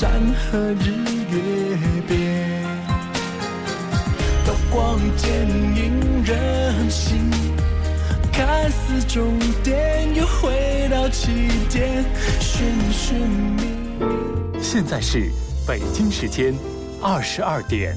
山河日月边，刀光剑影人心，看似终点又回到起点，寻寻觅觅。现在是北京时间二十二点。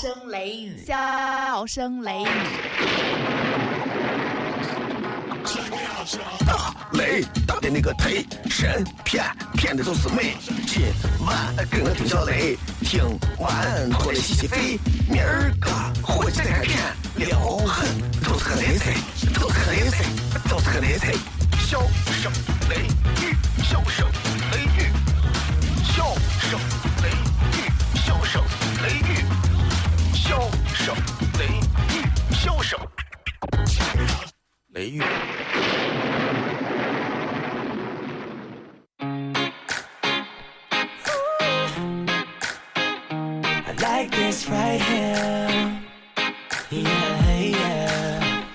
声雷雨，笑声雷雨。大雷大的那个忒神骗骗的都是美。今晚跟我听小雷，听完过来洗洗肺。明儿个回去再看片，撩狠都是个雷贼，都是个雷贼，都是个雷贼。笑声雷雨，笑声雷雨，笑声 笑声雷雨，笑声雷雨。 I like this right here. Yeah, yeah.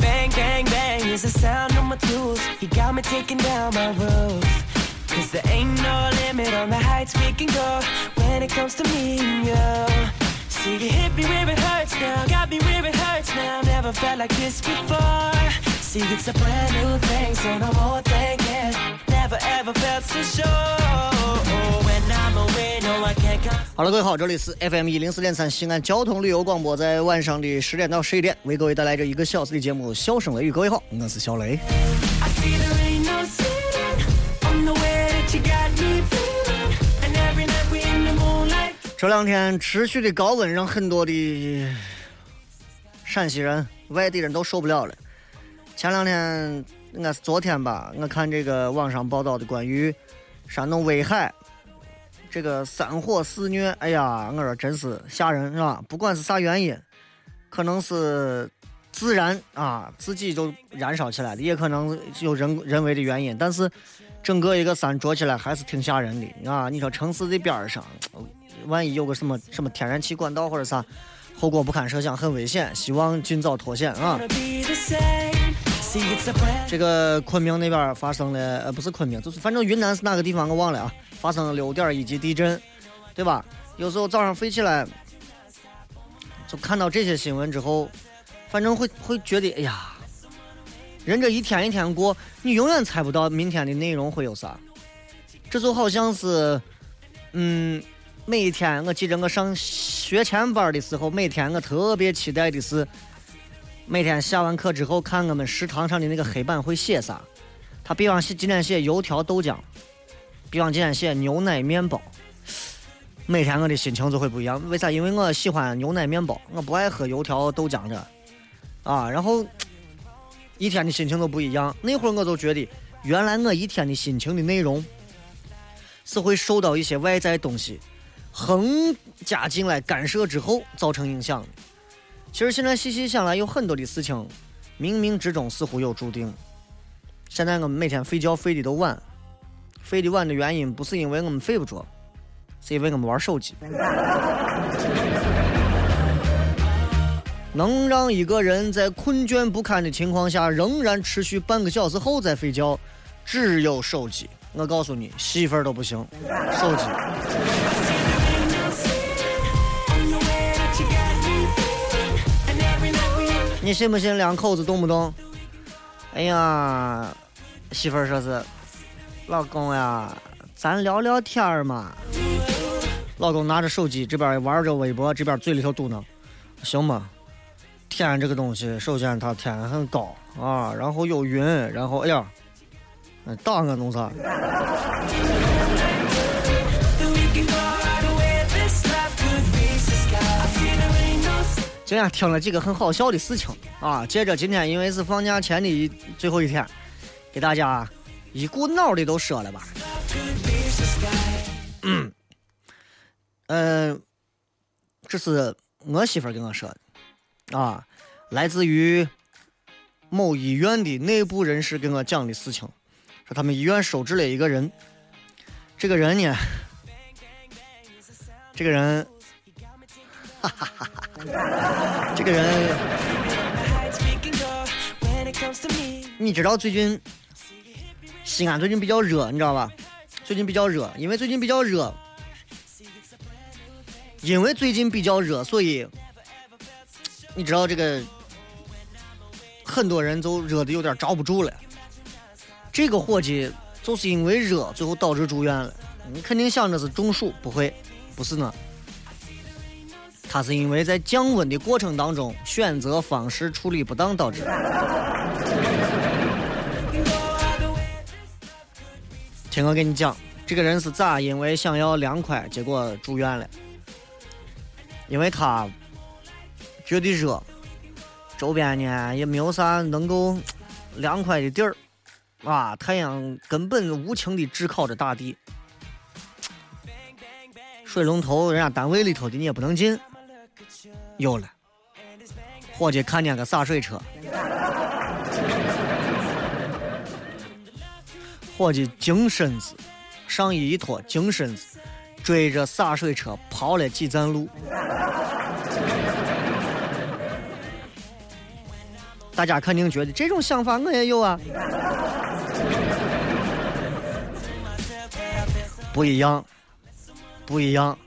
Bang, bang, bang is the sound of my tools. You got me taking down my roof. Cause there ain't no limit on the heights we can go when it comes to me and you. See, you hit me where it hurts now, got me where it hurts now. Never felt like this before. See, it's a brand new thing, so no more thinking. Never ever felt so sure. When I'm away, no, I can't come. 好了，各位好，这里是 FM 一零四点三西安交通旅游广播，在晚上的十点到十一点，为各位带来这一个小时的节目《笑声雷雨》。各位好，我是小雷。I see there ain't no ceiling on the way that you got me feeling. 这两天持续的高温让很多的陕西人、外地人都受不了了。前两天应该是昨天吧，我看这个网上报道的关于山东威海这个山火肆虐，哎呀，我说真是吓人，是吧？不管是啥原因，可能是自然啊自己就燃烧起来的，也可能有人人为的原因，但是整个一个山着起来还是挺吓人的啊！你说城市的边儿上，万一有个什么什么天然气管道或者啥，后果不堪设想，很危险。希望尽早脱险啊！这个昆明那边发生了，呃，不是昆明，就是反正云南是哪个地方我忘了啊，发生了六点一级地震，对吧？有时候早上飞起来，就看到这些新闻之后，反正会会觉得，哎呀，人这一天一天过，你永远猜不到明天的内容会有啥。这就好像是，嗯，每一天我记着我上学前班的时候，每天我特别期待的是。每天下完课之后，看我们食堂上的那个黑板会写啥。他比方写今天写油条豆浆，比方今天写牛奶面包。每天我的心情就会不一样，为啥？因为我喜欢牛奶面包，我不爱喝油条豆浆的。啊，然后一天的心情都不一样。那会儿我就觉得，原来我一天的心情的内容是会受到一些外在东西横加进来干涉之后造成影响。其实现在细细想来，有很多的事情，冥冥之中似乎有注定。现在我们每天睡觉睡的都晚，睡得晚的原因不是因为我们睡不着，是因为我们玩手机。能让一个人在困倦不堪的情况下仍然持续半个小时后再睡觉，只有手机。我告诉你，媳妇儿都不行，手机。你信不信两口子动不动？哎呀，媳妇儿说是，老公呀，咱聊聊天儿嘛。老公拿着手机，这边玩着微博，这边嘴里头嘟囔：“行吗？天这个东西，首先它天很高啊，然后有云，然后哎呀，嗯，大个弄啥？”今天听了几个很好笑的事情啊，接着今天因为是放假前的最后一天，给大家一股脑的都说了吧。嗯，嗯，这是我媳妇跟我说的啊，来自于某医院的内部人士跟我讲的事情，说他们医院收治了一个人，这个人呢，这个人。哈哈哈这个人，你知道最近西安最近比较热，你知道吧？最近比较热，因为最近比较热，因为最近比较热，所以你知道这个很多人都热的有点着不住了。这个伙计就是因为热，最后导致住院了。你肯定想着是中暑，不会，不是呢。他是因为在降温的过程当中选择方式处理不当导致。听我给你讲，这个人是咋因为想要凉快，结果住院了？因为他觉得热，周边呢也没有啥能够凉快的地儿，啊，太阳根本无情的炙烤着大地，水龙头人家单位里头的你也不能进。有了，伙计看见个洒水车，伙计精身子，上衣一脱，精身子，追着洒水车跑了几站路。大家肯定觉得这种想法我也有啊，不一样，不一样。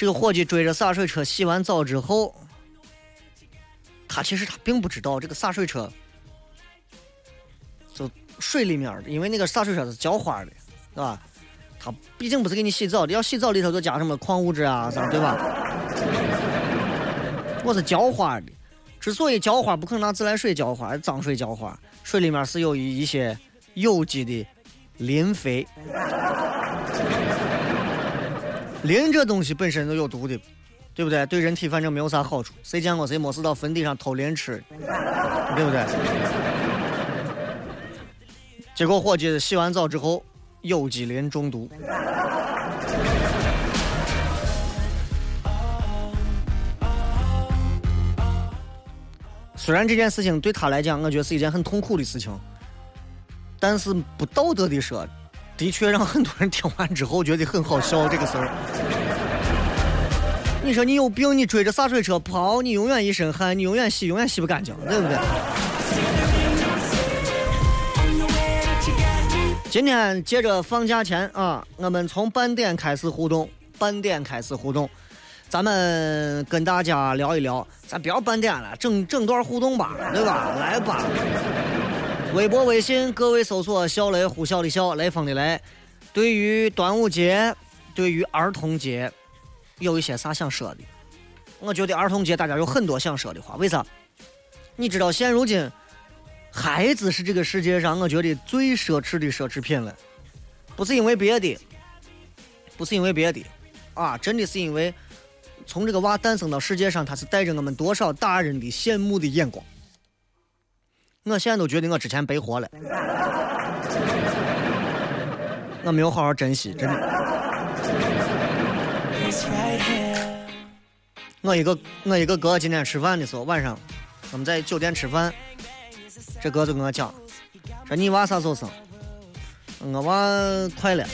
这个伙计追着洒水车洗完澡之后，他其实他并不知道这个洒水车，就水里面的，因为那个洒水车是浇花的，是吧？他毕竟不是给你洗澡的，要洗澡里头就加什么矿物质啊啥，对吧？我是浇花的，之所以浇花，不可能拿自来水浇花，脏水浇花，水里面是有一一些有机的磷肥。磷这东西本身就有毒的，对不对？对人体反正没有啥好处。谁见过谁没事到坟地上偷磷吃？对不对？结果伙计洗完澡之后，有机磷中毒。虽然这件事情对他来讲，我觉得是一件很痛苦的事情，但是不道德的说。的确让很多人听完之后觉得很好笑，这个事儿。你说你有病，你追着洒水车跑，你永远一身汗，你永远洗，永远洗不干净，对不对？今天接着放假前啊，我们从半点开始互动，半点开始互动，咱们跟大家聊一聊，咱不要半点了，整整段互动吧，对吧？来吧。微博、微信，各位搜索“小雷呼啸的笑，雷锋的雷”。对于端午节，对于儿童节，有一些啥想说的？我觉得儿童节大家有很多想说的话。为啥？你知道现如今，孩子是这个世界上我觉得最奢侈的奢侈品了。不是因为别的，不是因为别的，啊，真的是因为从这个娃诞生到世界上，他是带着我们多少大人的羡慕的眼光。我现在都觉得我之前白活了，我没有好好珍惜，真的。我一个我一个哥今天吃饭的时候，晚上我们在酒店吃饭，这哥就跟我讲，说你娃啥时候生？我娃快了，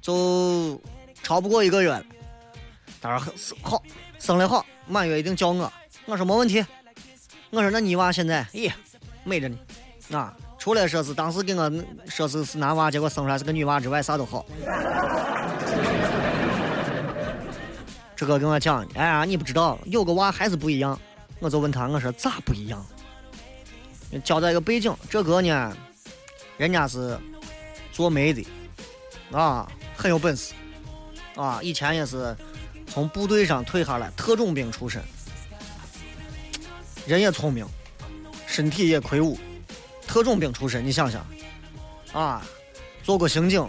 就超不过一个月了。他说好，生的好，满月一定叫我。我说没问题。我说那你娃现在，咦，美着呢，啊，除了说是当时给我说是是男娃，结果生出来是个女娃之外，啥都好。这个跟我讲，哎呀，你不知道，有个娃还是不一样。我就问他，我说咋不一样？交代一个背景，这个呢，人家是做媒的，啊，很有本事，啊，以前也是从部队上退下来，特种兵出身，人也聪明，身体也魁梧，特种兵出身，你想想，啊，做过刑警，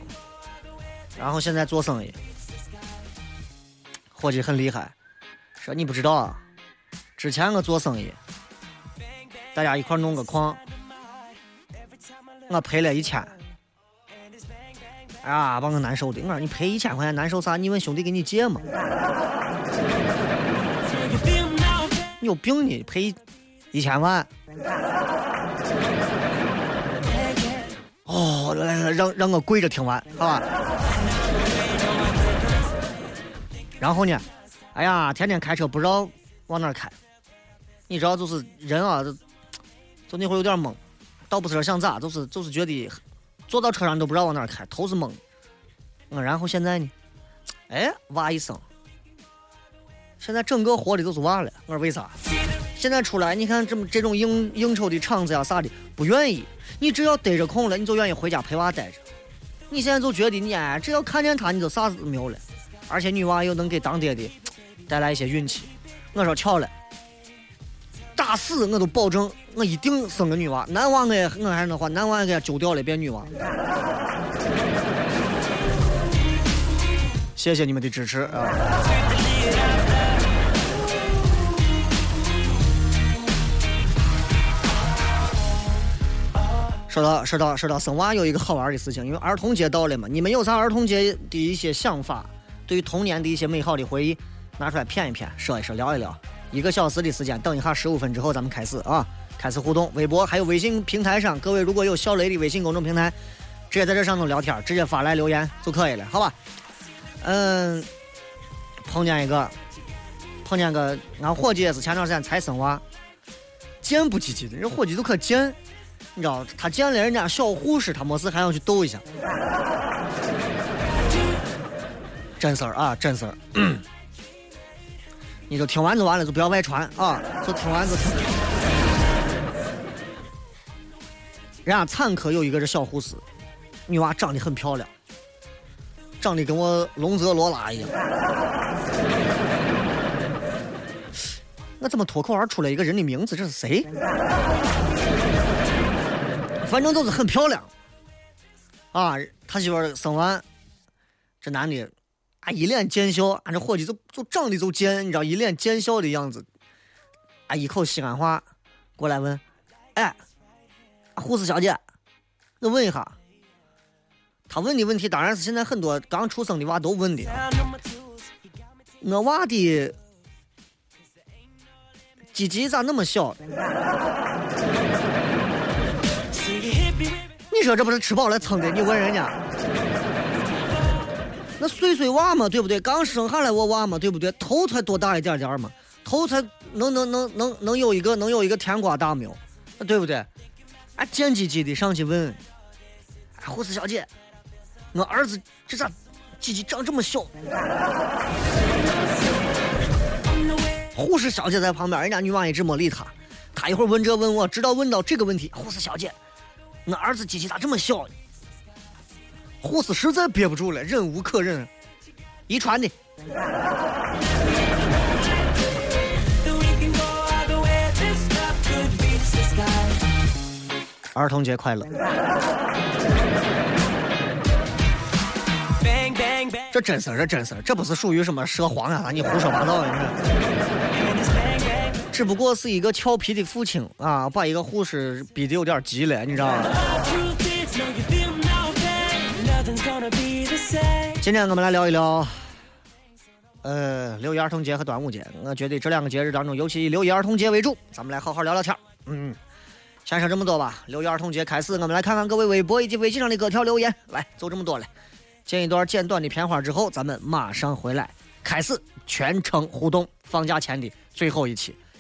然后现在做生意，伙计很厉害，说你不知道啊，之前我做生意。大家一块弄个矿，我赔了一千，哎呀，把我难受的。我说你赔一千块钱难受啥？你问兄弟给你借嘛？你有病你赔一千万？哦，来来让让我跪着听完，好吧？然后呢？哎呀，天天开车不知道往哪开，你知道就是人啊。就那会儿有点懵，倒不是说想咋，就是就是觉得坐到车上都不知道往哪开，头是懵。嗯，然后现在呢？哎，哇一声，现在整个活的都是哇了。我说为啥？现在出来你看这么这种应应酬的场子呀啥的，不愿意。你只要逮着空了，你就愿意回家陪娃待着。你现在就觉得你哎，只要看见他，你就啥子都没有了。而且女娃又能给当爹的带来一些运气。我说巧了。打死我都保证，我一定生个女娃。男娃我也我还是那话，男娃给他揪掉了变女娃。谢谢你们的支持啊！说到说到说到生娃有一个好玩的事情，因为儿童节到了嘛，你们有啥儿童节的一些想法？对于童年的一些美好的回忆，拿出来谝一谝，说一说，聊一聊。一个小时的时间，等一下十五分之后咱们开始啊，开始互动。微博还有微信平台上，各位如果有小雷的微信公众平台，直接在这上头聊天，直接发来留言就可以了，好吧？嗯，碰见一个，碰见个俺伙计也是前段时间才生娃，贱不唧唧的，人伙计都可贱，你知道，他见了人家小护士，他没事还要去逗一下，真事儿啊，真事儿。你就听完就完了，就不要外传啊！就听完就听。人家产科有一个这小护士，女娃长得很漂亮，长得跟我龙泽罗拉一样。我怎么脱口而出了一个人的名字？这是谁？反正就是很漂亮。啊，他媳妇生完，这男的。啊，一脸贱笑，俺这伙计就就长得就贱，你知道，一脸贱笑的样子。啊，一口西安话过来问：“哎，护士小姐，我问一下。”他问的问题当然是现在很多刚出生的娃都问的。我娃的鸡鸡咋那么小？你说这不是吃饱了撑的？你问人家。那碎碎娃嘛，对不对？刚生下来我娃嘛，对不对？头才多大一点点嘛，头才能能能能能有一个能有一个甜瓜大没有？对不对？啊，贱唧唧的上去问，护士小姐，我儿子这咋鸡鸡长这么小？护士小姐在旁边，人家女娃一直没理他，他一会儿问这问我，直到问到这个问题，护士小姐，我儿子机器咋这么小呢？护士实在憋不住了，忍无可忍，遗传的。儿童节快乐！这真事儿，这真事儿，这不是属于什么涉黄啊？你胡说八道！你只不过是一个俏皮的父亲啊，把一个护士逼得有点急了，你知道吗？今天我们来聊一聊，呃，六一儿童节和端午节。我觉得这两个节日当中，尤其以六一儿童节为主，咱们来好好聊聊天嗯，先说这么多吧。六一儿童节开始，我们来看看各位微博以及微信上的各条留言。来，就这么多了。见一段简短的片花之后，咱们马上回来，开始全程互动。放假前的最后一期，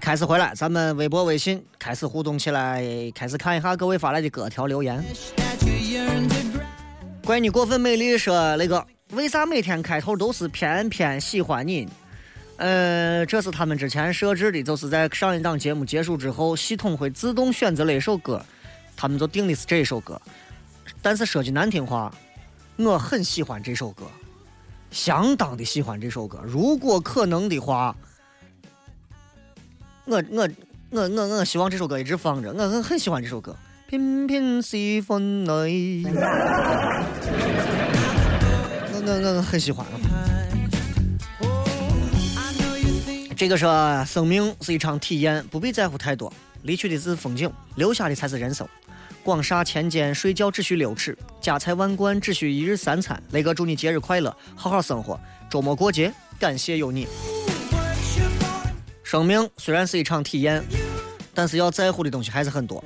开始回来，咱们微博、微信开始互动起来，开始看一下各位发来的各条留言。wish that you yearn to grab. 怪你过分美丽说那个，为啥每天开头都是偏偏喜欢你？呃，这是他们之前设置的，就是在上一档节目结束之后，系统会自动选择了一首歌，他们就定的是这首歌。但是说句难听话，我很喜欢这首歌，相当的喜欢这首歌。如果可能的话，我我我我我希望这首歌一直放着，我很很喜欢这首歌。偏偏喜欢你。我我我很喜欢。这个说，生命是一场体验，不必在乎太多。离去的是风景，留下的才是人生。广厦千间，睡觉只需六尺；家财万贯，只需一日三餐。雷哥祝你节日快乐，好好生活。周末过节，感谢有你。生命虽然是一场体验，但是要在乎的东西还是很多。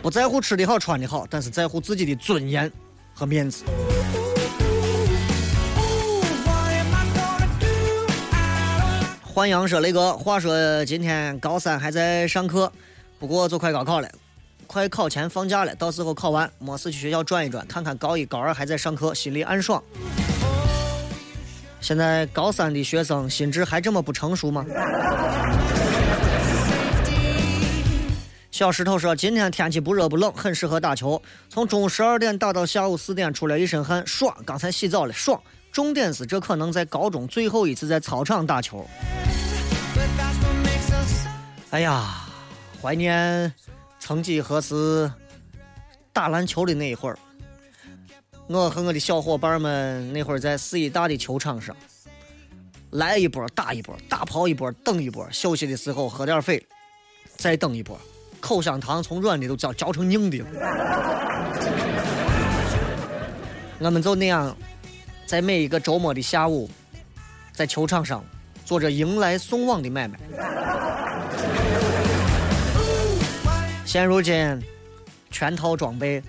不在乎吃的好穿的好，但是在乎自己的尊严和面子。欢阳说：“雷哥，话说今天高三还在上课，不过就快高考了，快考前放假了，到时候考完没事去学校转一转，看看高一高二还在上课，心里暗爽。现在高三的学生心智还这么不成熟吗？”小石头说：“今天天气不热不冷，很适合打球。从中午十二点打到下午四点，出来一身汗，爽。刚才洗澡了，爽。重点是这可能在高中最后一次在操场打球。哎呀，怀念曾几何时打篮球的那一会儿。我和我的小伙伴们那会儿在四医大的球场上，来一波打一波，打跑一波等一波，休息的时候喝点水，再等一波，口香糖从软的都嚼嚼成硬的了。我们就那样，在每一个周末的下午，在球场上做着迎来送往的买卖。现如今，全套装备，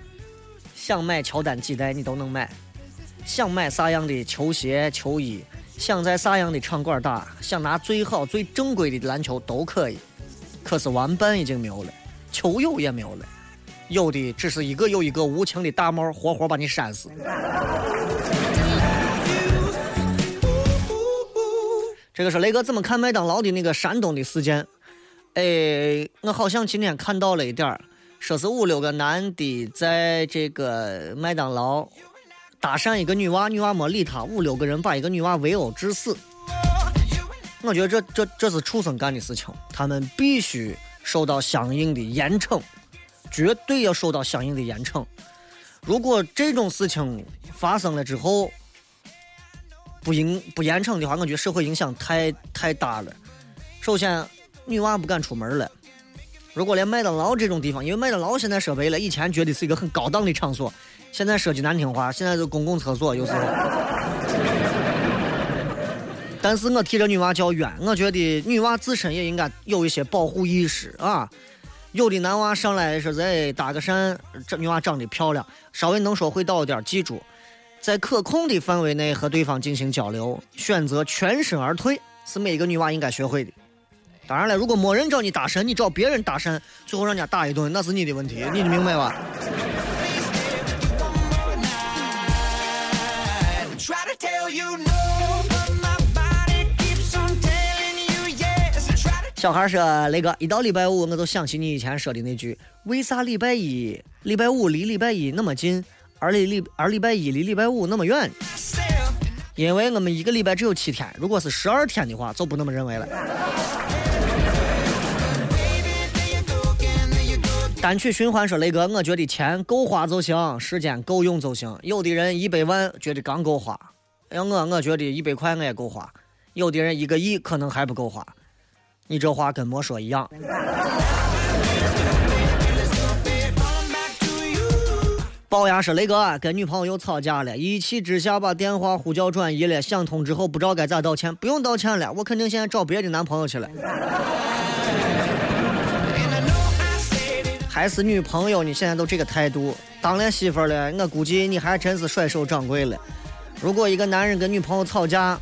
想买乔丹几代你都能买，想买啥样的球鞋、球衣，想在啥样的场馆打，想拿最好、最正规的篮球都可以。可是玩伴已经没有了，球友也没有了，有的只是一个又一个无情的大帽，活活把你扇死。这个是雷哥怎么看麦当劳的那个山东的事件？哎，我好像今天看到了一点儿，说是五六个男的在这个麦当劳搭讪一个女娃，女娃没理他，五六个人把一个女娃围殴致死。我觉得这这这是畜生干的事情，他们必须受到相应的严惩，绝对要受到相应的严惩。如果这种事情发生了之后，不严不严惩的话，我觉得社会影响太太大了。首先，女娃不敢出门了。如果连麦当劳这种地方，因为麦当劳现在设备了，以前觉得是一个很高档的场所，现在说句难听话，现在是公共厕所，有时候。但是我替这女娃叫冤，我觉得女娃自身也应该有一些保护意识啊。有的男娃上来说是哎搭个讪，这女娃长得漂亮，稍微能说会道一点，记住，在可控的范围内和对方进行交流，选择全身而退是每个女娃应该学会的。当然了，如果没人找你搭讪，你找别人搭讪，最后让人家打一顿，那是你的问题，你明白吧小孩说：“雷哥，一到礼拜五，我就想起你以前说的那句：为啥礼拜一、礼拜五离礼拜一那么近，而礼礼而礼拜一离礼拜五那么远？因为我们一个礼拜只有七天，如果是十二天的话，就不那么认为了。”单曲循环说：“雷哥，我觉得钱够花就行，时间够用就行。有的人一百万觉得刚够花，要我，我觉得一百块我也够花。有的人一个亿可能还不够花。你这话跟没说一样。”龅牙说：“雷哥，跟女朋友又吵架了，一气之下把电话呼叫转移了。想通之后不知道该咋道歉，不用道歉了，我肯定现在找别的男朋友去了。还是女朋友，你现在都这个态度，当了媳妇了，我估计你还真是甩手掌柜了。如果一个男人跟女朋友吵架，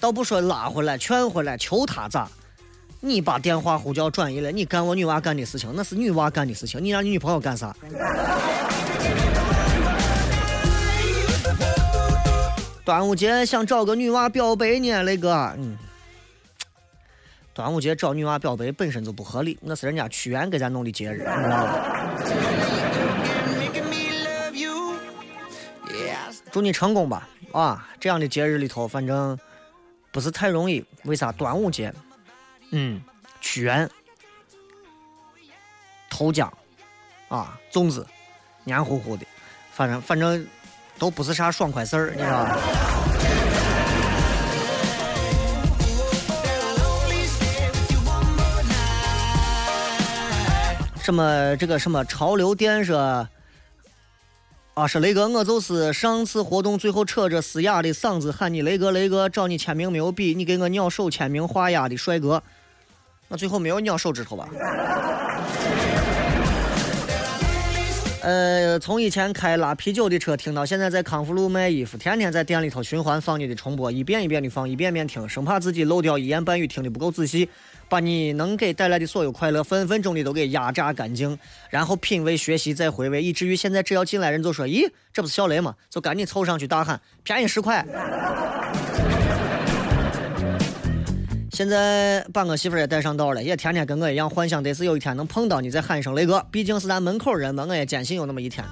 倒不说拉回来、劝回来、求他咋，你把电话呼叫转移了，你干我女娃干的事情，那是女娃干的事情，你让你女朋友干啥？端午节想找个女娃表白呢，雷哥，嗯，端午节找女娃表白本身就不合理，那是人家屈原给咱弄的节日，你知道吧.祝你成功吧，啊，这样的节日里头，反正不是太容易。为啥？端午节，嗯，屈原、投江，啊，粽子，黏糊糊的，反正反正都不是啥爽快事儿，你知道吧？什么这个什么潮流店说。啊，是雷哥，我就是上次活动最后扯着嘶哑的嗓子喊你雷哥雷哥，找你签名没有笔，你给我鸟手签名画押的帅哥，我最后没有鸟手指头吧？呃，从以前开拉啤酒的车，听到现在在康复路卖衣服，天天在店里头循环放你的重播，一遍一遍的放，一遍遍听，生怕自己漏掉一言半语，听的不够仔细，把你能给带来的所有快乐，分分钟的都给压榨干净，然后品味、学习、再回味，以至于现在只要进来人就说：“咦，这不是小雷吗？”就赶紧凑上去大喊：“便宜十块！”现在把我媳妇儿也带上道了，也天天跟我一样幻想得是有一天能碰到你，再喊一声雷哥。毕竟是咱门口人嘛，我也坚信有那么一天。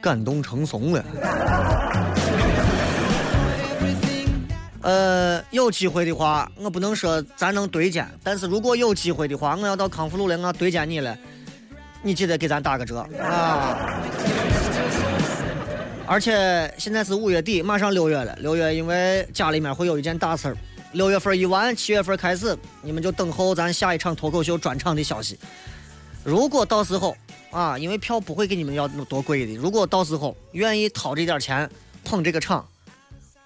感动成怂了。呃，有机会的话，我不能说咱能对肩，但是如果有机会的话，我要到康复路来，我要对肩你了，你记得给咱打个折啊！而且现在是五月底，马上六月了，六月因为家里面会有一件大事儿，六月份一完，七月份开始，你们就等候咱下一场脱口秀专场的消息。如果到时候啊，因为票不会给你们要多贵的，如果到时候愿意掏这点钱捧这个场，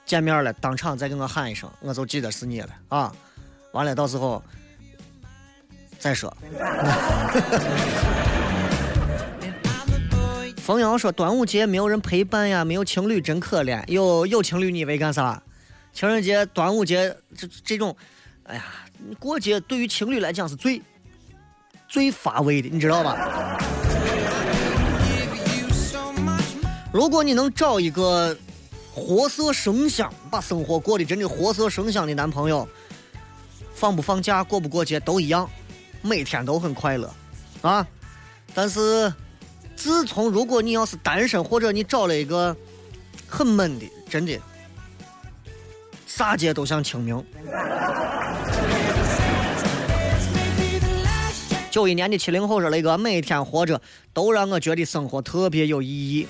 见面了，当场再跟我喊一声，我就记得是你了啊！完了，到时候再说。冯瑶说：“端午节没有人陪伴呀，没有情侣真可怜。有有情侣你以为干啥？情人节、端午节这这种，哎呀，过节对于情侣来讲是最最乏味的，你知道吧？如果你能找一个活色生香，把生活过得真的活色生香的男朋友，放不放假、过不过节都一样，每天都很快乐，啊！但是，自从如果你要是单身，或者你找了一个很闷的，真的，啥节都像清明。九一年的七零后说雷哥，每天活着都让我觉得生活特别有意义。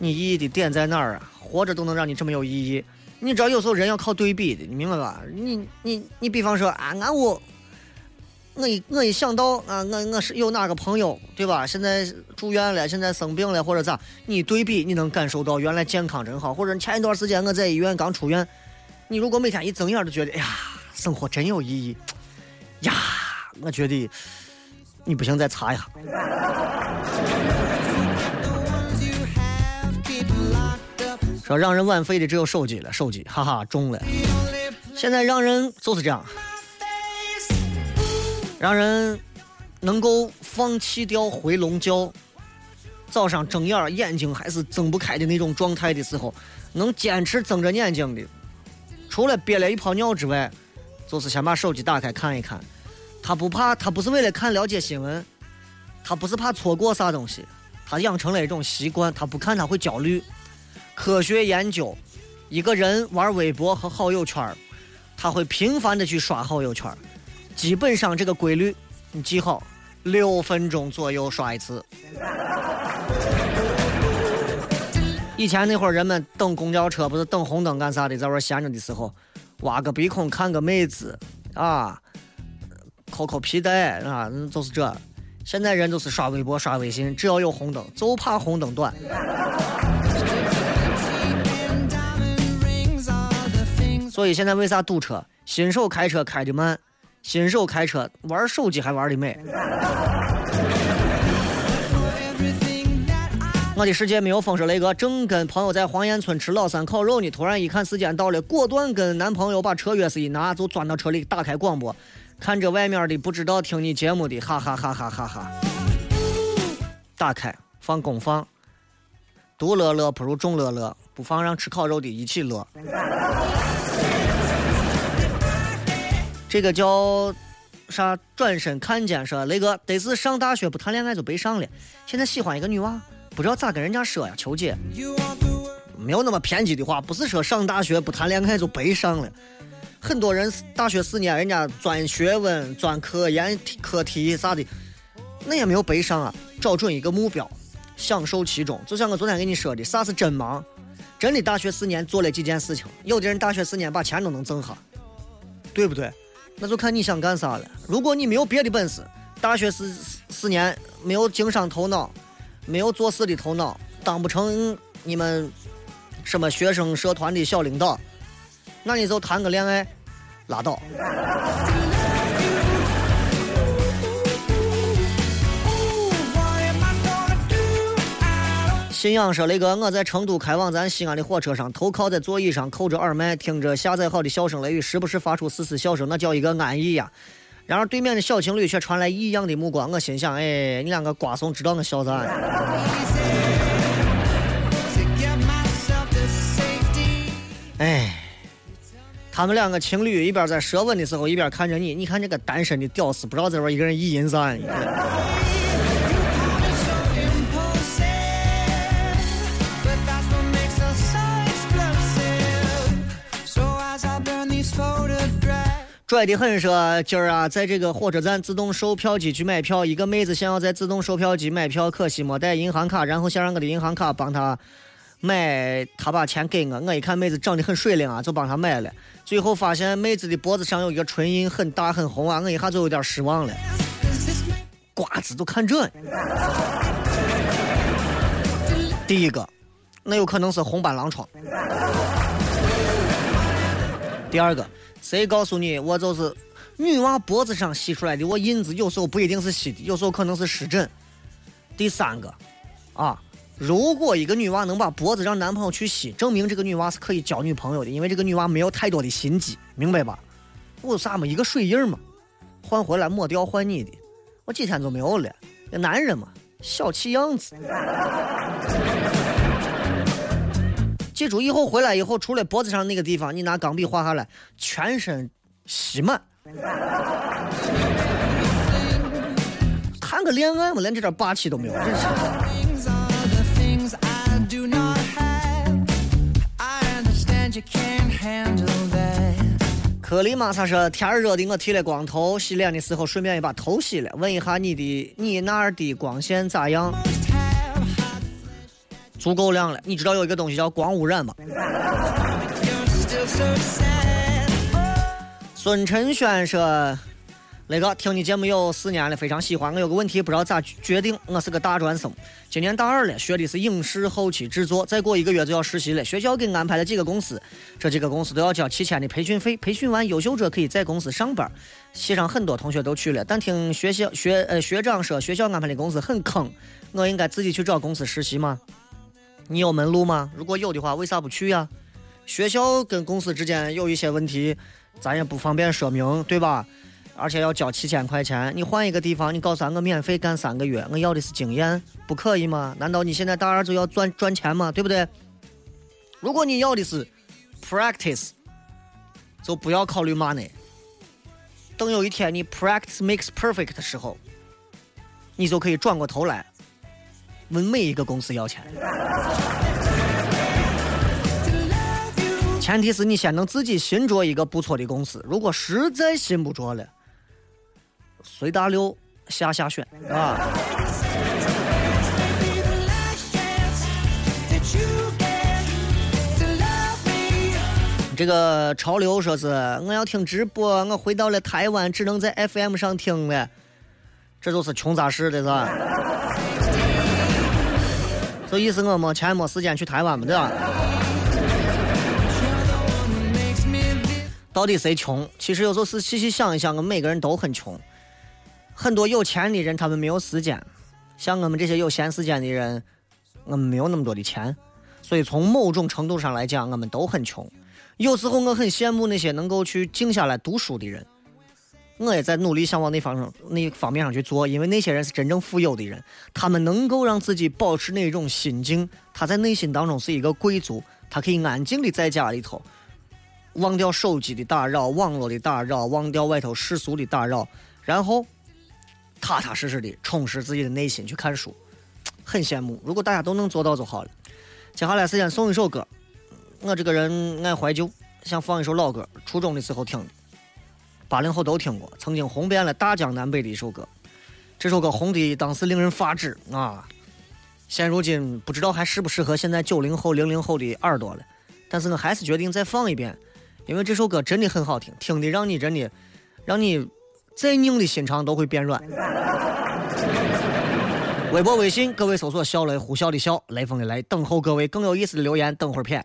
你意义的点在哪儿啊？活着都能让你这么有意义？你知道有时候人要靠对比的，你明白吧？你你你，比方说啊，俺我，我一我一想到啊，我我是有哪个朋友对吧？现在住院了，现在生病了或者咋？你对比，你能感受到原来健康真好。或者前一段时间我在医院刚出院，你如果每天一睁眼就觉得，哎呀，生活真有意义呀，我觉得你不行再擦一下。说让人晚废的只有手机了，手机，哈哈，中了。现在让人就是这样，让人能够放弃掉回笼觉，早上睁眼眼睛还是睁不开的那种状态的时候，能坚持睁着眼睛的，除了憋了一泡尿之外，就是先把手机打开看一看。他不怕，他不是为了看了解新闻，他不是怕错过啥东西，他养成了一种习惯，他不看他会焦虑。科学研究，一个人玩微博和好友圈，他会频繁的去刷好友圈，基本上这个规律你记好，六分钟左右刷一次。以前那会儿人们等公交车不是等红灯干啥的，在外闲着的时候，挖个鼻孔看个妹子啊，抠抠皮带啊，就是这。现在人都是刷微博、刷微信，只要有红灯，就怕红灯短。所以现在为啥堵车？新手开车开的慢，新手开车玩手机还玩的美。我的世界没有风，说雷哥正跟朋友在黄岩村吃老三烤肉呢，突然一看时间到了，果断跟男朋友把车钥匙一拿，就钻到车里打开广播，看着外面的不知道听你节目的，哈哈哈哈哈哈。打开放公放，独乐乐不如众乐乐，不妨让吃烤肉的一起乐。这个叫啥？转身看见说雷哥，得是上大学不谈恋爱就白上了。现在喜欢一个女娃，不知道咋跟人家说呀？求解。没有那么偏激的话，不是说上大学不谈恋爱就白上了。很多人大学四年，人家钻学问、钻科研课题啥的，那也没有白上啊。找准一个目标，享受其中。就像我昨天跟你说的，啥是真忙？真的大学四年做了几件事情。有的人大学四年把钱都能挣下，对不对？那就看你想干啥了。如果你没有别的本事，大学四四年没有经商头脑，没有做事的头脑，当不成你们什么学生社团的小领导，那你就谈个恋爱，拉倒。信仰说：“雷哥，我在成都开往咱西安的火车上，头靠在座椅上，扣着耳麦，听着下载好的笑声雷雨，时不时发出丝丝笑声，那叫一个安逸呀。然而对面的小情侣却传来异样的目光，我心想：哎，你两个瓜怂知道我笑啥呀？哎，他们两个情侣一边在舌吻的时候，一边看着你，你看这个单身的屌丝，不知道在这一个人意淫啥拽的很说，今儿啊，在这个火车站自动售票机去买票，一个妹子想要在自动售票机买票，可惜没带银行卡，然后想让我的银行卡帮她买，她把钱给我，我一看妹子长得很水灵啊，就帮她买了。最后发现妹子的脖子上有一个唇印，很大很红啊，我一下就有点失望了。瓜子都看这，第一个，那有可能是红斑狼疮。第二个。谁告诉你我就是女娃脖子上吸出来的？我印子有时候不一定是吸的，有时候可能是湿疹。第三个，啊，如果一个女娃能把脖子让男朋友去吸，证明这个女娃是可以交女朋友的，因为这个女娃没有太多的心机，明白吧？我啥嘛，一个水印嘛，换回来抹掉换你的，我几天就没有了。男人嘛，小气样子。记住，以后回来以后，除了脖子上那个地方，你拿钢笔画下来，全身吸满。谈个恋爱嘛，连这点霸气都没有，真是。克里马萨说：“天热的，我剃了光头，洗脸的时候顺便也把头洗了。问一下你的，你那儿的光线咋样？”足够亮了，你知道有一个东西叫光污染吗？孙晨轩说：“那个听你节目有四年了，非常喜欢。我有个问题不知道咋决定。我是个大专生，今年大二了，学的是影视后期制作，再过一个月就要实习了。学校给安排了几个公司，这几个公司都要交七千的培训费。培训完，优秀者可以在公司上班。系上很多同学都去了，但听学校学呃学长说，学校安排的公司很坑。我应该自己去找公司实习吗？”你有门路吗？如果有的话，为啥不去呀？学校跟公司之间有一些问题，咱也不方便说明，对吧？而且要交七千块钱，你换一个地方，你告诉我免费干三个月，我要的是经验，不可以吗？难道你现在大二就要赚赚钱吗？对不对？如果你要的是 practice，就不要考虑 money。等有一天你 practice makes perfect 的时候，你就可以转过头来问每一个公司要钱。前提是你先能自己寻着一个不错的公司，如果实在寻不着了，随大流下下选啊。这个潮流说是我要听直播，我回到了台湾，只能在 FM 上听了，这就是穷杂事的是吧？这意思我没钱没时间去台湾嘛，对吧？到底谁穷？其实有时候是细细想一想，我们每个人都很穷。很多有钱的人他们没有时间，像我们这些有闲时间的人，我们没有那么多的钱，所以从某种程度上来讲，我们都很穷。有时候我很羡慕那些能够去静下来读书的人，我也在努力想往那方上那方面上去做，因为那些人是真正富有的人，他们能够让自己保持那种心境，他在内心当中是一个贵族，他可以安静的在家里头，忘掉手机的打扰、网络的打扰、忘掉外头世俗的打扰，然后踏踏实实的充实自己的内心去看书，很羡慕。如果大家都能做到就好了。接下来时间送一首歌。我这个人爱怀旧，想放一首老歌，初中的时候听的，八零后都听过，曾经红遍了大江南北的一首歌。这首歌红的当时令人发指啊！现如今不知道还适不适合现在九零后、零零后的耳朵了。但是我还是决定再放一遍，因为这首歌真的很好听，听的让你真的，让你再硬的心肠都会变软。微博、微信，各位搜索“小雷呼啸的笑，雷锋的雷”，等候各位更有意思的留言，等会儿片。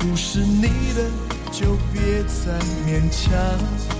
不是你的就别再勉强。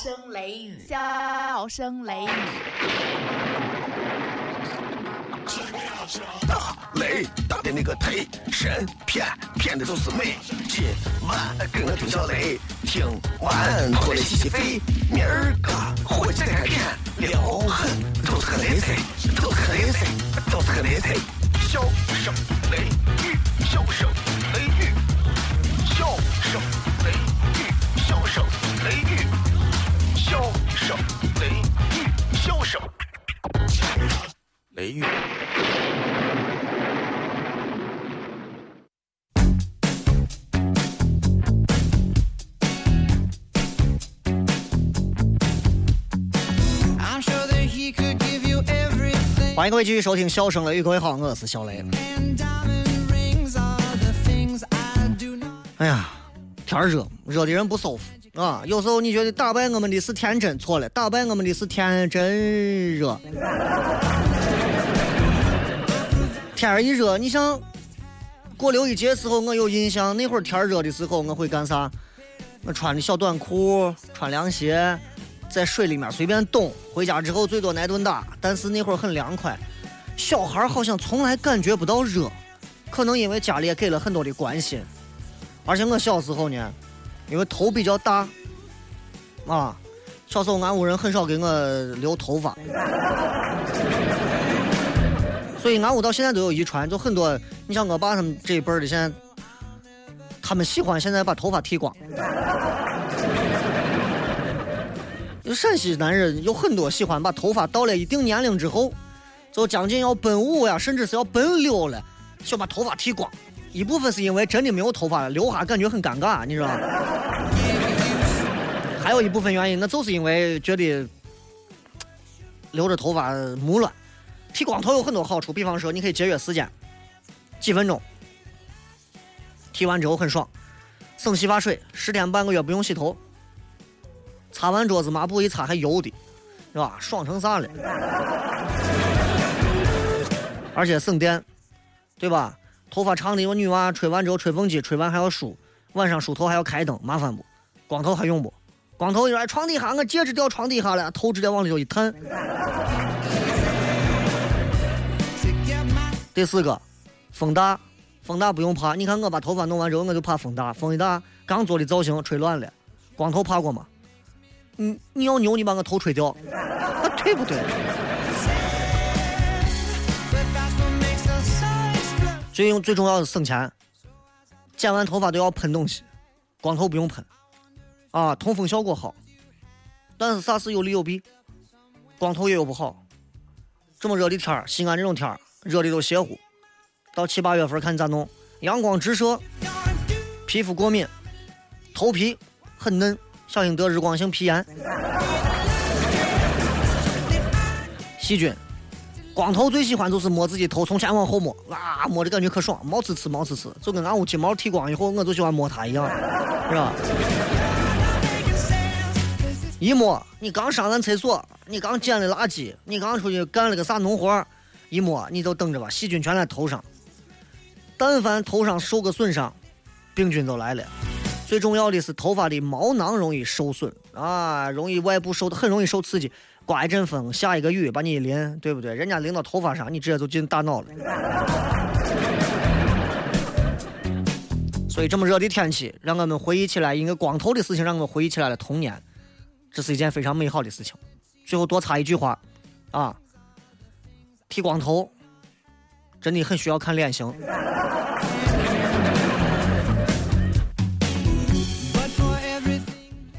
声雷雨，笑声雷雨，大雷大的那个忒神骗骗的都是美，今晚跟我听小雷，听完回来洗洗肺，明儿个回去再看片，撩狠都是个雷贼，都是个雷贼，都是个雷贼，笑声雷雨，笑声雷雨，笑声雷雨。欢迎各位继续收听《笑声雷雨》，各位好，我是小雷。哎呀，天儿热，热的人不舒服啊！有时候你觉得打败我们的是天真，错了，打败我们的是天真热。天儿一热，你像过六一节时候，我有印象，那会儿天热的时候，我会干啥？我穿的小短裤，穿凉鞋。在水里面随便动，回家之后最多挨顿打，但是那会儿很凉快。小孩好像从来感觉不到热，可能因为家里也给了很多的关心。而且我小时候呢，因为头比较大，啊，小时候俺屋人很少给我留头发，所以俺屋到现在都有遗传，就很多。你像我爸他们这一辈的，现在他们喜欢现在把头发剃光。陕西男人有很多喜欢把头发到了一定年龄之后，就将近要奔五呀，甚至是要奔六了，想把头发剃光。一部分是因为真的没有头发了，留哈感觉很尴尬，你知道吗？还有一部分原因，那就是因为觉得留着头发木乱，剃光头有很多好处，比方说你可以节约时间，几分钟，剃完之后很爽，省洗发水，十天半个月不用洗头，擦完桌子抹布一擦还油的，是吧？爽成啥了？而且省电，对吧？头发长的有女娃吹完之后吹风机，吹完还要梳，晚上梳头还要开灯，麻烦不？光头还用不？光头一说床底下，我戒指掉床底下了，头直接往里头一探。第四个，风大，风大不用怕。你看我把头发弄完之后，我就怕风大，风一大，刚做的造型吹乱了。光头怕过吗？你你要牛，你把我头吹掉，啊对不对？最用最重要的省钱，剪完头发都要喷东西，光头不用喷，啊，通风效果好。但是啥事有利有弊，光头也有不好。这么热的天儿，西安这种天儿，热的都邪乎。到七八月份看你咋弄，阳光直射，皮肤过敏，头皮很嫩，小心得日光性皮炎。细菌，光头最喜欢就是摸自己头，从前往后摸，啊，摸的感觉可爽，毛刺刺，毛刺刺，就跟俺屋金毛剃光以后，我就喜欢摸它一样，是吧？一摸，你刚上完厕所，你刚捡了垃圾，你刚出去干了个啥农活儿一摸你就等着吧，细菌全在头上。但凡头上受个损伤，病菌就来了。最重要的是头发的毛囊容易受损啊，容易外部受很容易受刺激，刮一阵风，下一个雨把你淋，对不对？人家淋到头发上，你直接就进大脑了。所以这么热的天气，让我们回忆起来，一个光头的事情让我们回忆起来了童年，这是一件非常美好的事情。最后多插一句话，啊，剃光头真的很需要看脸型。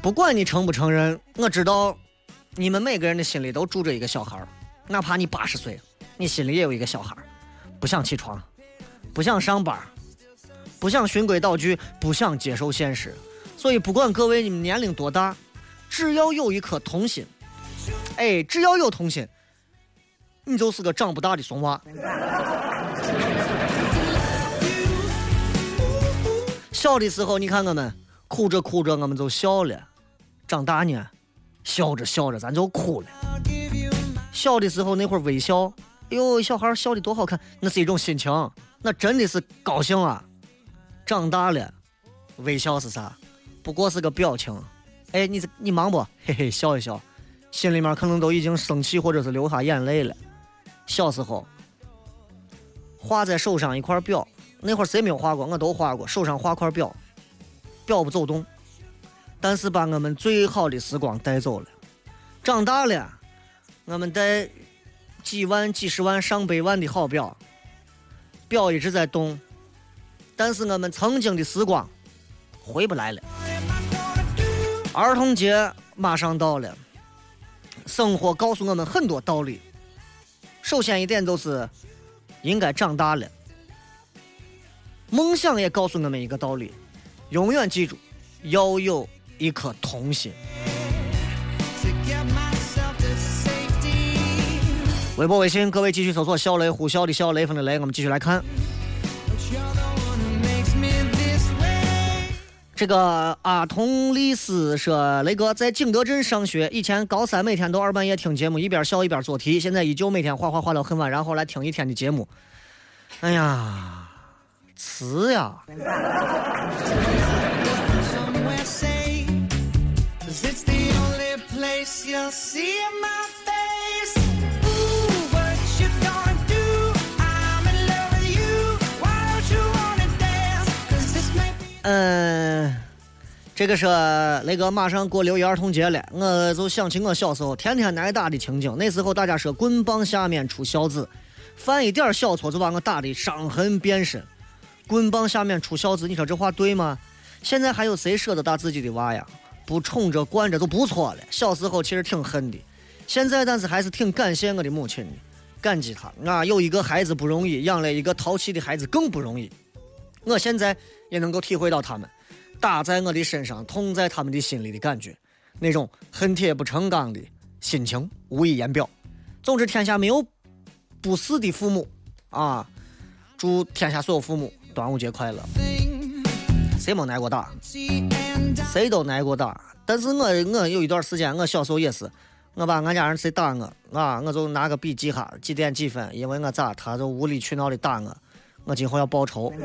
不管你承不承认，我知道你们每个人的心里都住着一个小孩，哪怕你八十岁，你心里也有一个小孩，不想起床，不想上班，不想循规蹈矩，不想接受现实。所以，不管各位你们年龄多大，只要有一颗童心，哎，只要有童心，你就是个长不大的怂娃。小的时候，你看我们哭着哭着，我们就笑了；长大呢，笑着笑着，咱就哭了。小的时候那会儿微笑，哎呦，小孩笑的多好看，那是一种心情，那真的是高兴啊。长大了，微笑是啥？不过是个表情。哎，你这你忙不？嘿嘿，笑一笑，心里面可能都已经生气或者是流下眼泪了。小时候，画在手上一块表。那会儿谁没有画过？我都画过。手上画块表，表不走动，但是把我们最好的时光带走了。长大了，我们带几万、几十万、上百万的好表，表一直在动，但是我们曾经的时光回不来了。儿童节马上到了，生活告诉我们很多道理。首先一点就是应该长大了。梦想也告诉我们一个道理：永远记住，要有一颗童心。微博、微信，各位继续搜索“小雷呼啸的小雷锋的雷”，我们继续来看。这个阿童丽斯说：“雷哥在景德镇上学，以前高三每天都二半夜听节目，一边笑一边做题，现在依旧每天画画画到很晚，然后来听一天的节目。哎呀！”词呀！嗯，这个是雷哥马上过六一儿童节了，我就想起我小时候天天挨打的情景。那时候大家说棍棒下面出孝子，犯一点小错就把我打的伤痕遍身。棍棒下面出孝子，你说这话对吗？现在还有谁舍得打自己的娃呀？不宠着惯着就不错了。小时候其实挺恨的，现在但是还是挺感谢我的母亲的，感激她啊！有一个孩子不容易，养了一个淘气的孩子更不容易。我现在也能够体会到他们打在我的身上，痛在他们的心里的感觉，那种恨铁不成钢的心情无以言表。总之，天下没有不死的父母啊！祝天下所有父母端午节快乐！谁没挨过打？谁都挨过打。但是我我有一段时间，我小时候也是，我把俺家人谁打我啊，我就拿个笔记下几点几分，因为我咋他就无理取闹的打我，我今后要报仇。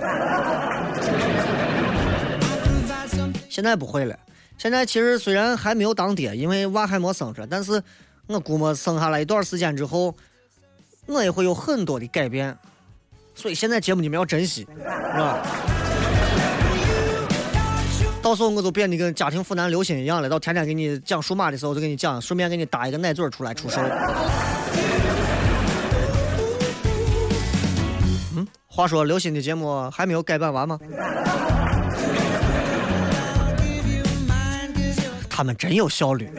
现在不会了，现在其实虽然还没有当爹，因为娃还没生出来，但是我估摸生下来一段时间之后，我也会有很多的改变，所以现在节目你们要珍惜，是吧？到时候我就变得跟家庭妇男刘鑫一样了，到天天给你讲数码的时候就给你讲，顺便给你搭一个奶嘴出来出售。话说刘鑫的节目还没有改版完吗？他们真有效率。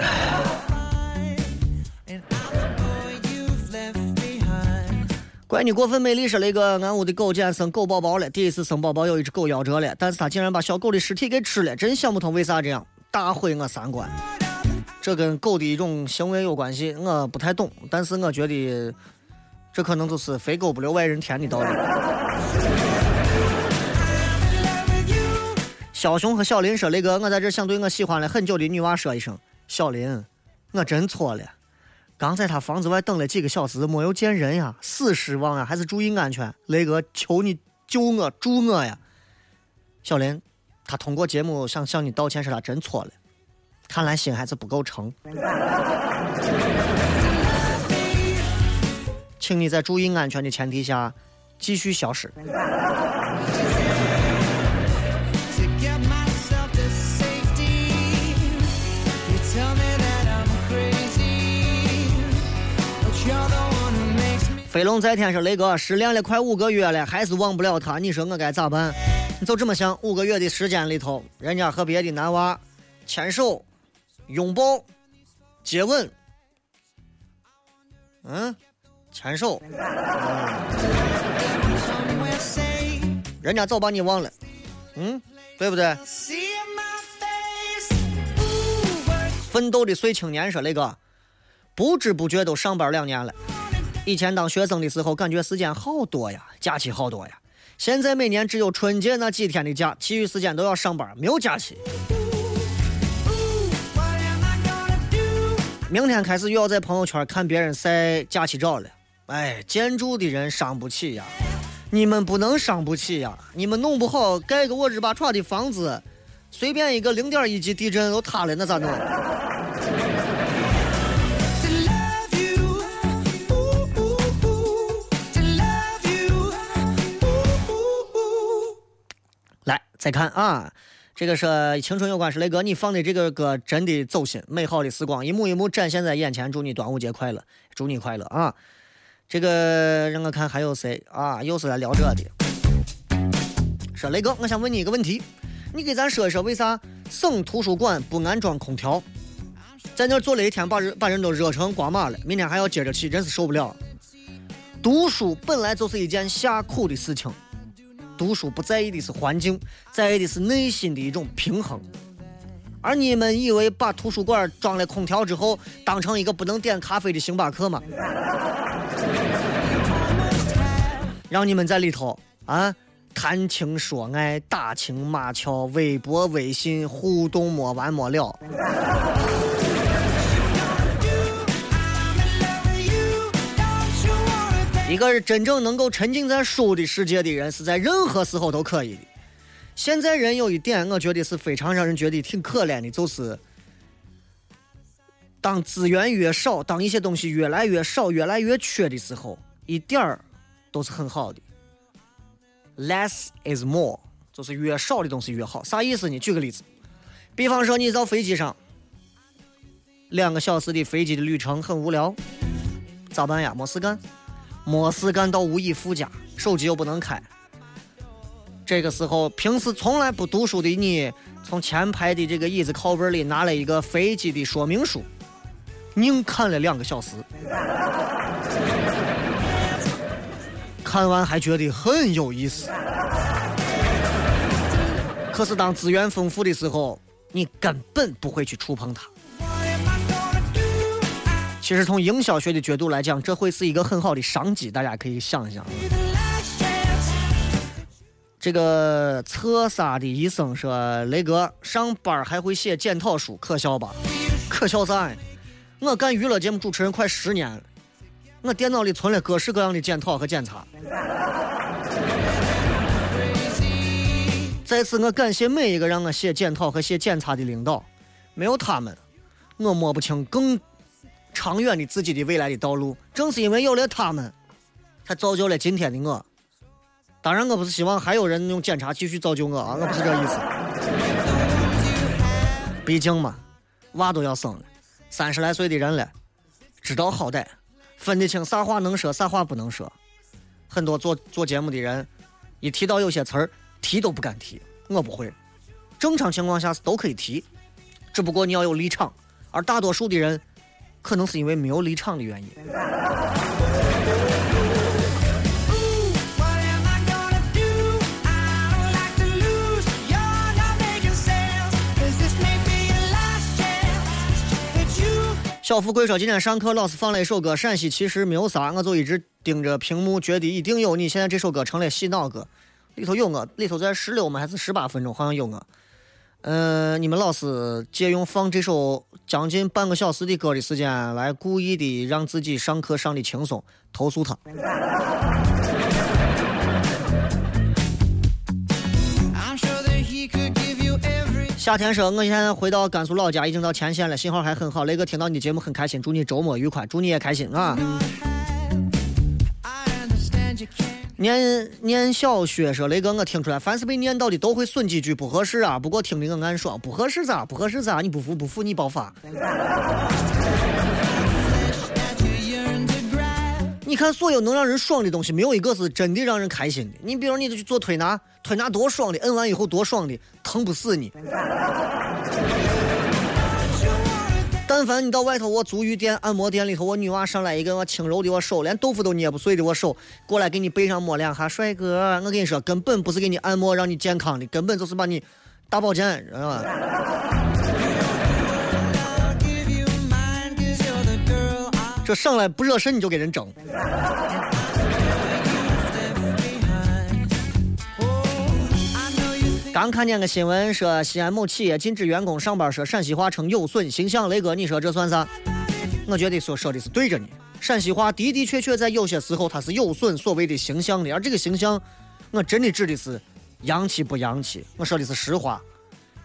怪你过分美丽说那个俺屋的狗竟然生狗宝宝了，第一次生宝宝有一只狗夭折了，但是它竟然把小狗的尸体给吃了，真想不通为啥这样，大毁我三观。这跟狗的一种行为有关系，我不太懂，但是我觉得这可能就是肥狗不留外人田的道理。小熊和小林说：“雷哥，我在这想对我喜欢了很久的女娃说一声，小林，我真错了。刚在他房子外等了几个小时，没有见人呀，死失望呀，还是注意安全。雷哥，求你救我，助我呀！小林，他通过节目想向你道歉，说他真错了，看来心还是不够诚。请你在注意安全的前提下，继续消失。”飞龙在天说：“雷哥，失恋了快五个月了，还是忘不了他，你说我该咋办？你就这么想，五个月的时间里头，人家和别的男娃牵手、拥抱、接吻，嗯，牵手，人家早把你忘了，嗯，对不对？”奋斗的碎青年说：“那个，不知不觉都上班两年了。”以前当学生的时候，感觉时间好多呀，假期好多呀。现在每年只有春节那几天的假，其余时间都要上班，没有假期。明天开始又要在朋友圈看别人晒假期照了。哎，建筑的人伤不起呀，你们不能伤不起呀，你们弄不好盖个我日巴欻的房子，随便一个零点一级地震都塌了，那咋弄？来再看啊，这个是青春有关是雷哥，你放的这个歌真的走心，美好的时光一幕一幕展现在眼前。祝你端午节快乐，祝你快乐啊！这个让我看还有谁啊？又是来聊这的。说雷哥，我想问你一个问题，你给咱说一说为啥省图书馆不安装空调？在那坐了一天，把人把人都热成光马了，明天还要接着去，真是受不了。读书本来就是一件下苦的事情。读书不在意的是环境，在意的是内心的一种平衡。而你们以为把图书馆装了空调之后，当成一个不能点咖啡的星巴克吗？让你们在里头啊，谈情说爱、打情骂俏、微博、微信互动没完没了。一个真正能够沉浸在书的世界的人，是在任何时候都可以的。现在人有一点，我觉得是非常让人觉得挺可怜的，就是当资源越少，当一些东西越来越少、越来越缺的时候，一点儿都是很好的。Less is more，就是越少的东西越好。啥意思呢？举个例子，比方说你到飞机上，两个小时的飞机的旅程很无聊，咋办呀？没事干。没事干到无以复加，手机又不能开。这个时候，平时从来不读书的你，从前排的这个椅子靠背里拿了一个飞机的说明书，硬看了两个小时，看完还觉得很有意思。可是当资源丰富的时候，你根本不会去触碰它。其实从营销学的角度来讲，这会是一个很好的商机，大家可以想一想。这个测杀的医生说：“雷哥上班还会写检讨书，可笑吧？可笑啥呀？我干娱乐节目主持人快十年了，我电脑里存了各式各样的检讨和检查。在此，我感谢每一个让我写检讨和写检查的领导，没有他们，我摸不清更长远的自己的未来的道路。正是因为有了他们，才造就了今天的我。”当然，我不是希望还有人用检查继续造就我啊，我不是这意思。毕竟嘛，娃都要生了，三十来岁的人了，知道好歹，分得清啥话能说，啥话不能说。很多做做节目的人，一提到有些词儿，提都不敢提。我不会，正常情况下是都可以提，只不过你要有立场。而大多数的人，可能是因为没有立场的原因。小富贵说：“今天上课老师放了一首歌，陕西其实没有啥，我就一直盯着屏幕，觉得一定有你。现在这首歌成了洗脑歌，里头有我，里头在十六吗？还是十八分钟？好像有我。嗯，你们老师借用放这首将近半个小时的歌的时间，来故意的让自己上课上的轻松，投诉他。”夏天说：“我现在回到甘肃老家，已经到前线了，信号还很好。雷哥听到你的节目很开心，祝你周末愉快，祝你也开心啊！”念念小学说：“雷哥，我听出来，凡是被念到的都会损几句，不合适啊。不过听的我暗爽，不合适咋？不合适咋？你不服不服你爆发。”你看，所有能让人爽的东西，没有一个是真的让人开心的。你比如，你就去做推拿，推拿多爽的，摁完以后多爽的，疼不死你。但凡你到外头，我足浴店、按摩店里头，我女娃上来一个我轻柔的我手，连豆腐都捏不碎的我手，过来给你背上摸两下，帅哥，我跟你说，根本不是给你按摩让你健康的，根本就是把你打保健，知道吧？这上来不惹事你就给人整。刚看见个新闻说，西安某企业禁止员工上班说陕西话称有损形象。雷哥，你说这算啥？我觉得说说的是对着呢。陕西话的的确确在有些时候它是有损所谓的形象的，而这个形象，我真的指的是洋气不洋气。我说的是实话。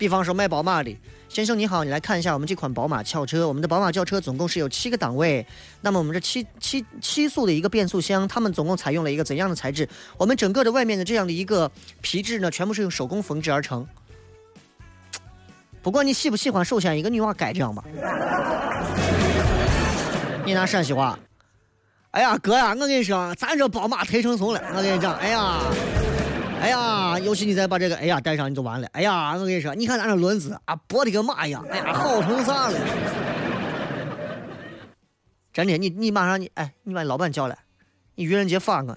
比方说卖宝马的。先生你好，你来看一下我们这款宝马轿车。我们的宝马轿车总共是有七个档位。那么我们这七七七速的一个变速箱，它们总共采用了一个怎样的材质？我们整个的外面的这样的一个皮质呢，全部是用手工缝制而成。不管你喜不喜欢，首先一个女娃该这样吧。你拿陕西话，哎呀哥呀，我跟你说，咱这宝马忒成怂了。我跟你讲，哎呀。哎呀，尤其你再把这个哎呀带上，你就完了。哎呀，我跟你说，你看咱这轮子啊，簸的跟马一样。哎呀，好成啥了？真的，你你马上你哎，你把你老板叫来，你愚人节发我。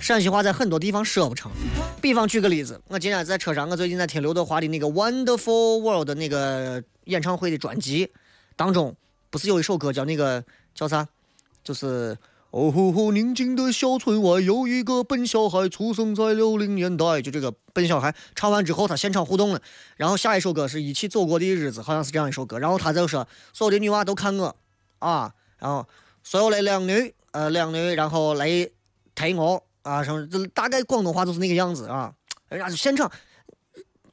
陕西话在很多地方说不成。比方举个例子，我今天在车上，我最近在听刘德华的那个《Wonderful World》的那个演唱会的专辑当中，不是有一首歌叫那个叫啥？就是。哦吼吼！宁静的小村外有一个笨小孩，出生在六零年代。就这个笨小孩唱完之后，他现场互动了。然后下一首歌是一起走过的日子，好像是这样一首歌。然后他就说：“所有的女娃都看我啊！”然后所有的靓女，呃，靓女，然后来睇我啊！什么？大概广东话就是那个样子啊！人家就现场，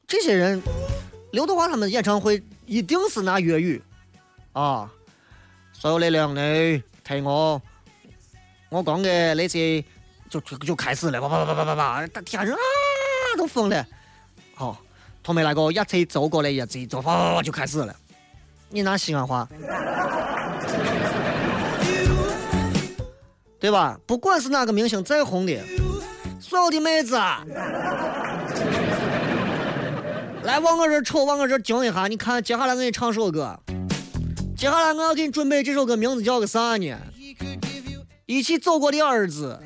这些人，刘德华他们演唱会一定是拿粤语啊！所有的靓女睇我。我光给那些就就就开始了，叭叭叭叭叭叭，底下人啊都疯了。好，同没那个一车走过来一子，就叭叭叭就开始了。你拿西安话，对吧？不管是哪个明星再红的，所有的妹子，来往我这瞅，往我这惊一下。你看，接下来我给你唱首歌。接下来我要给你准备这首歌，名字叫个啥呢？一起走过的儿子，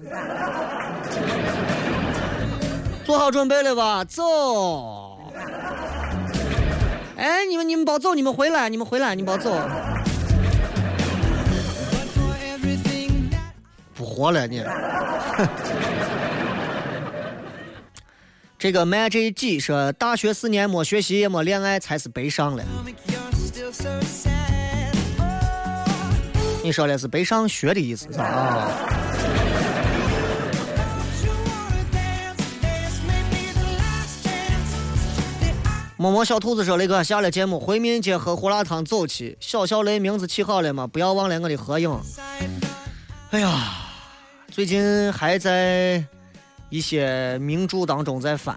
做好准备了吧？走！哎，你们你们别走，你们回来，你们回来，你们别走。不活了你。这个 Magic G 说，大学四年没学习也没恋爱才是悲伤了。你说的是北上学的意思是吧？啊。摸摸小兔子说：“雷哥下了节目，回民街喝胡辣汤走起。小小雷名字起好了吗？不要忘了我的合影。哎呀，最近还在一些名著当中在翻，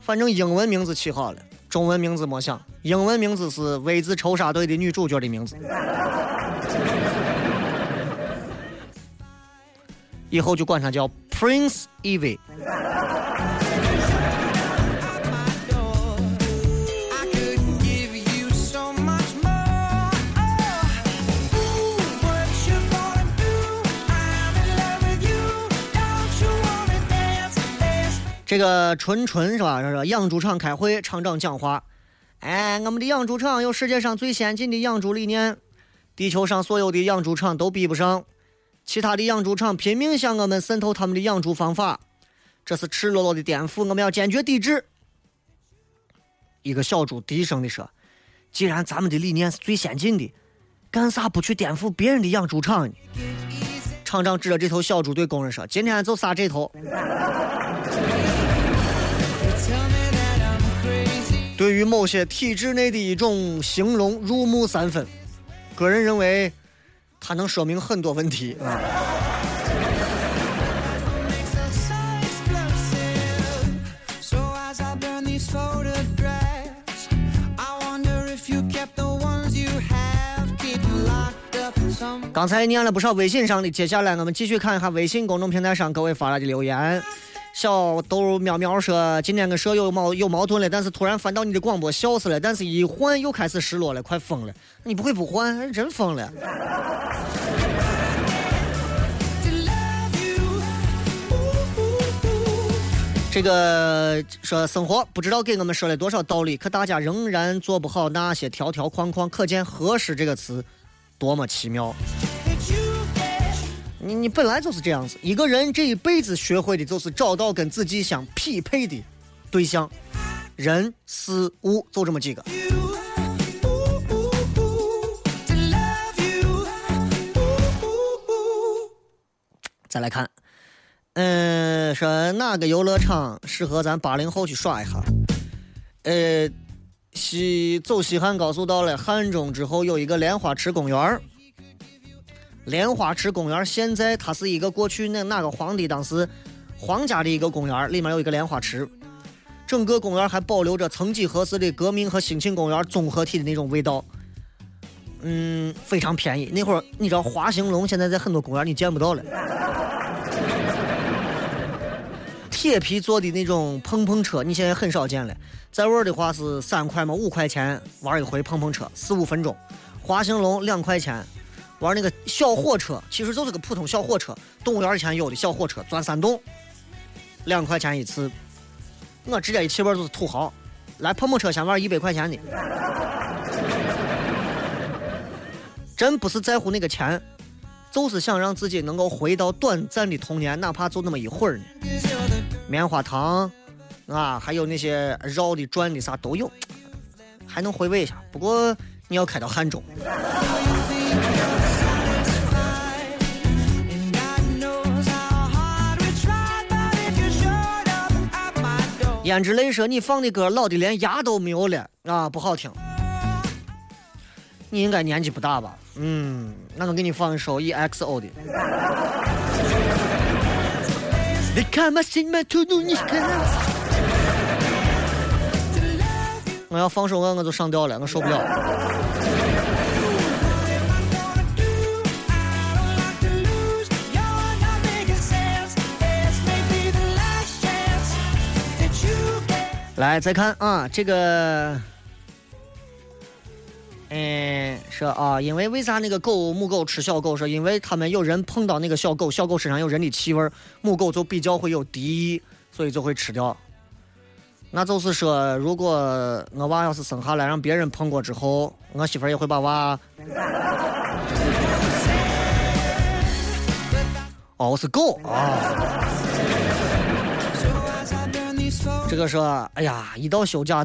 反正英文名字起好了，中文名字没想。英文名字是《V 字仇杀队》的女主角的名字。以后就管他叫 Prince Evie。这个纯纯是吧？说养猪场开会，厂长讲话。哎，我们的养猪场有世界上最先进的养猪理念，地球上所有的养猪场都比不上。其他的养猪场拼命向我们渗透他们的养猪方法，这是赤裸裸的颠覆，我们要坚决抵制。一个小猪低声的说：“既然咱们的理念是最先进的，干啥不去颠覆别人的养猪场呢？”厂长指着这头小猪对工人说：“今天就杀这头。”对于某些体制内的一种形容入木三分，个人认为，它能说明很多问题啊。刚才念了不少微信上的，接下来我们继续看一下微信公众平台上各位发来的留言。小豆喵喵说：“今天跟舍友矛有矛盾了，但是突然翻到你的广播笑死了，但是一换又开始失落了，快疯了！你不会不换，真疯了。”这个说生活不知道给我们说了多少道理，可大家仍然做不好那些条条框框，可见“合适”这个词多么奇妙。你本来就是这样子，一个人这一辈子学会的就是找到跟自己相匹配的对象，人事物就这么几个。再来看，嗯，说哪个游乐场适合咱八零后去耍一下？呃，西走西汉高速到了汉中之后，有一个莲花池公园。莲花池公园现在它是一个过去那哪个皇帝当时皇家的一个公园，里面有一个莲花池，整个公园还保留着曾几何时的革命和兴庆公园综合体的那种味道。嗯，非常便宜。那会儿你知道滑行龙现在在很多公园你见不到了，铁皮做的那种碰碰车你现在很少见了。在玩的话是三块嘛，五块钱玩一回碰碰车，四五分钟。滑行龙两块钱。玩那个小火车，其实就是个普通小火车。动物园以前有的小火车，钻山洞，两块钱一次。我直接一气味就是土豪。来碰碰车先玩一百块钱的，真不是在乎那个钱，就是想让自己能够回到短暂的童年，哪怕就那么一会儿呢。棉花糖啊，还有那些绕的转的啥都有，还能回味一下。不过你要开到汉中。胭脂泪说：“你放的歌老的连牙都没有了啊，不好听。你应该年纪不大吧？嗯，那我给你放一首 EXO 的。我要放首歌，我就上吊了，我受不了。”来，再看啊，这个，嗯，说啊，因为为啥那个狗母狗吃小狗？说因为他们有人碰到那个小狗，小狗身上有人的气味，母狗就比较会有敌意，所以就会吃掉。那就是说，如果我娃要是生下来让别人碰过之后，我媳妇也会把娃。哦，是狗啊。这个说，哎呀，一到休假